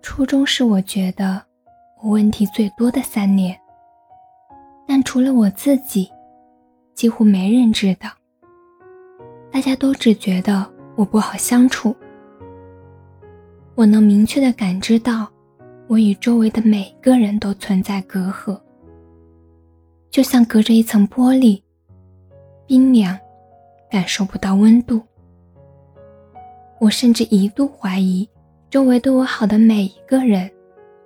初中是我觉得我问题最多的三年，但除了我自己，几乎没人知道。大家都只觉得我不好相处。我能明确的感知到，我与周围的每个人都存在隔阂，就像隔着一层玻璃，冰凉，感受不到温度。我甚至一度怀疑。周围对我好的每一个人，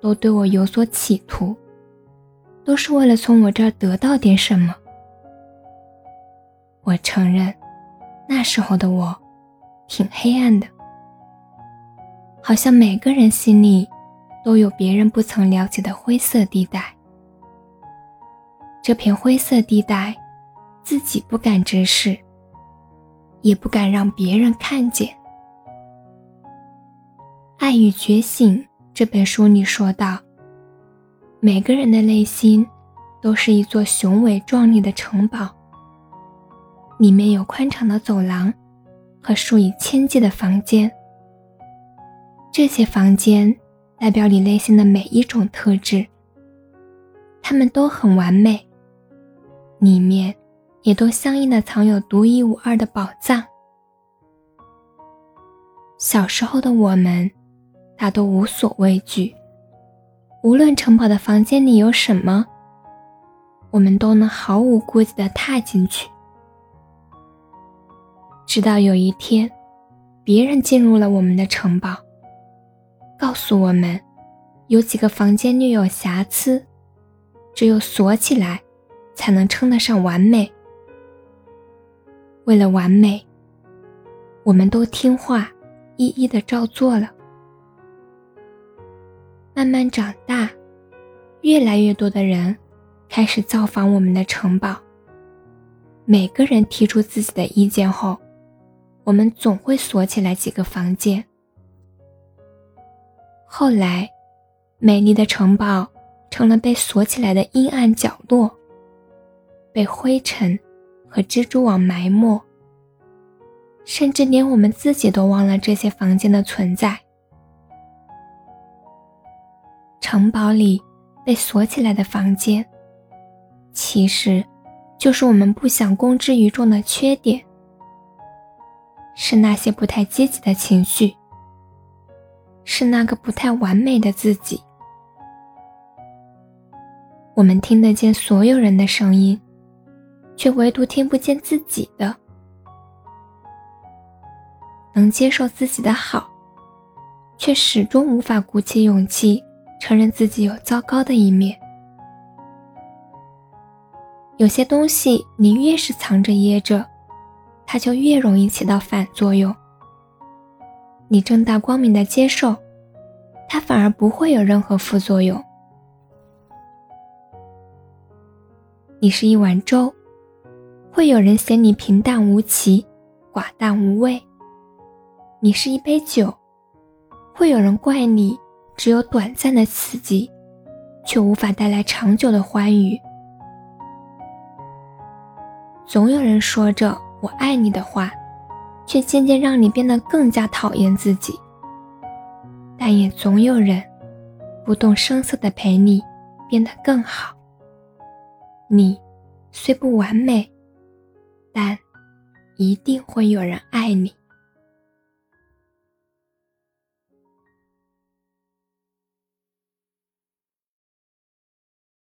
都对我有所企图，都是为了从我这儿得到点什么。我承认，那时候的我，挺黑暗的，好像每个人心里，都有别人不曾了解的灰色地带。这片灰色地带，自己不敢直视，也不敢让别人看见。《爱与觉醒》这本书里说道：“每个人的内心都是一座雄伟壮丽的城堡，里面有宽敞的走廊和数以千计的房间。这些房间代表你内心的每一种特质，它们都很完美，里面也都相应的藏有独一无二的宝藏。小时候的我们。”大都无所畏惧，无论城堡的房间里有什么，我们都能毫无顾忌地踏进去。直到有一天，别人进入了我们的城堡，告诉我们有几个房间略有瑕疵，只有锁起来才能称得上完美。为了完美，我们都听话，一一的照做了。慢慢长大，越来越多的人开始造访我们的城堡。每个人提出自己的意见后，我们总会锁起来几个房间。后来，美丽的城堡成了被锁起来的阴暗角落，被灰尘和蜘蛛网埋没，甚至连我们自己都忘了这些房间的存在。城堡里被锁起来的房间，其实就是我们不想公之于众的缺点，是那些不太积极的情绪，是那个不太完美的自己。我们听得见所有人的声音，却唯独听不见自己的。能接受自己的好，却始终无法鼓起勇气。承认自己有糟糕的一面，有些东西你越是藏着掖着，它就越容易起到反作用。你正大光明的接受，它反而不会有任何副作用。你是一碗粥，会有人嫌你平淡无奇、寡淡无味；你是一杯酒，会有人怪你。只有短暂的刺激，却无法带来长久的欢愉。总有人说着“我爱你”的话，却渐渐让你变得更加讨厌自己。但也总有人不动声色地陪你变得更好。你虽不完美，但一定会有人爱你。